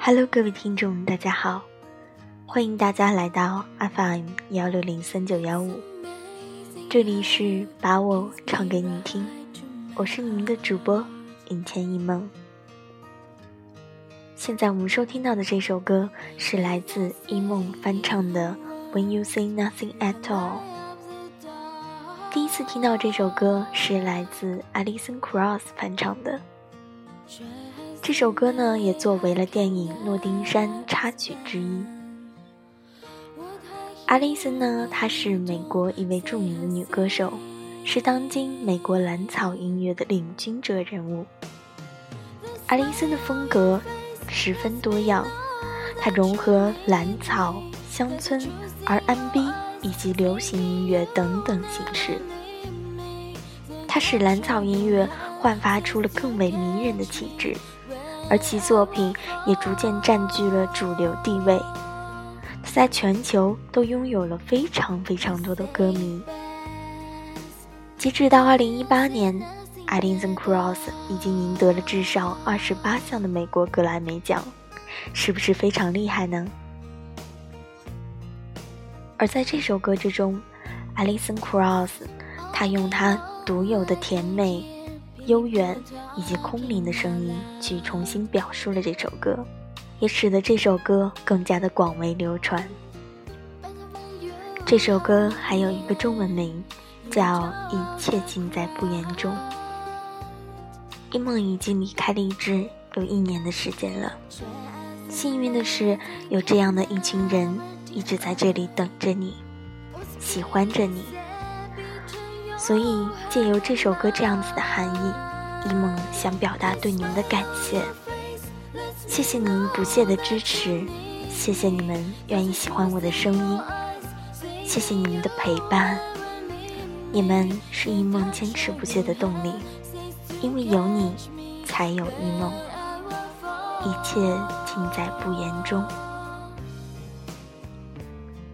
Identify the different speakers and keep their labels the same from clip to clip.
Speaker 1: Hello，各位听众，大家好，欢迎大家来到 FM 幺六零三九幺五，这里是把我唱给你听，我是你们的主播影前一梦。现在我们收听到的这首歌是来自一梦翻唱的《When You Say Nothing at All》。第一次听到这首歌是来自 Alison Cross 翻唱的。这首歌呢，也作为了电影《诺丁山》插曲之一。阿丽森呢，她是美国一位著名的女歌手，是当今美国蓝草音乐的领军者人物。阿丽森的风格十分多样，她融合蓝草、乡村、R&B 以及流行音乐等等形式，她使蓝草音乐焕发出了更为迷人的气质。而其作品也逐渐占据了主流地位，他在全球都拥有了非常非常多的歌迷。截止到二零一八年，艾琳森·克劳斯已经赢得了至少二十八项的美国格莱美奖，是不是非常厉害呢？而在这首歌之中，艾琳森·克劳斯，他用他独有的甜美。悠远以及空灵的声音去重新表述了这首歌，也使得这首歌更加的广为流传。这首歌还有一个中文名，叫《一切尽在不言中》。一梦已经离开励志有一年的时间了，幸运的是有这样的一群人一直在这里等着你，喜欢着你。所以，借由这首歌这样子的含义，一梦想表达对你们的感谢。谢谢你们不懈的支持，谢谢你们愿意喜欢我的声音，谢谢你们的陪伴。你们是一梦坚持不懈的动力，因为有你，才有一梦。一切尽在不言中。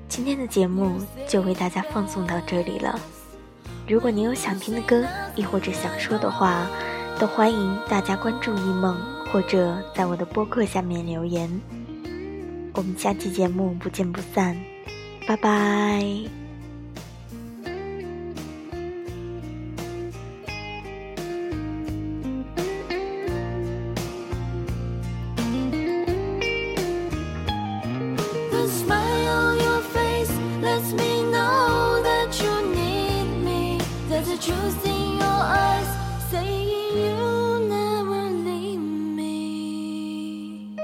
Speaker 1: 今天的节目就为大家放送到这里了。如果你有想听的歌，亦或者想说的话，都欢迎大家关注一梦，或者在我的播客下面留言。我们下期节目不见不散，拜拜。Your eyes, saying you never leave me.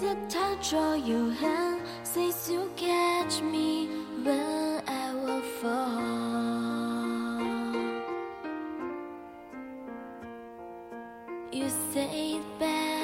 Speaker 1: The touch of your hand says you catch me when I fall. You say it back.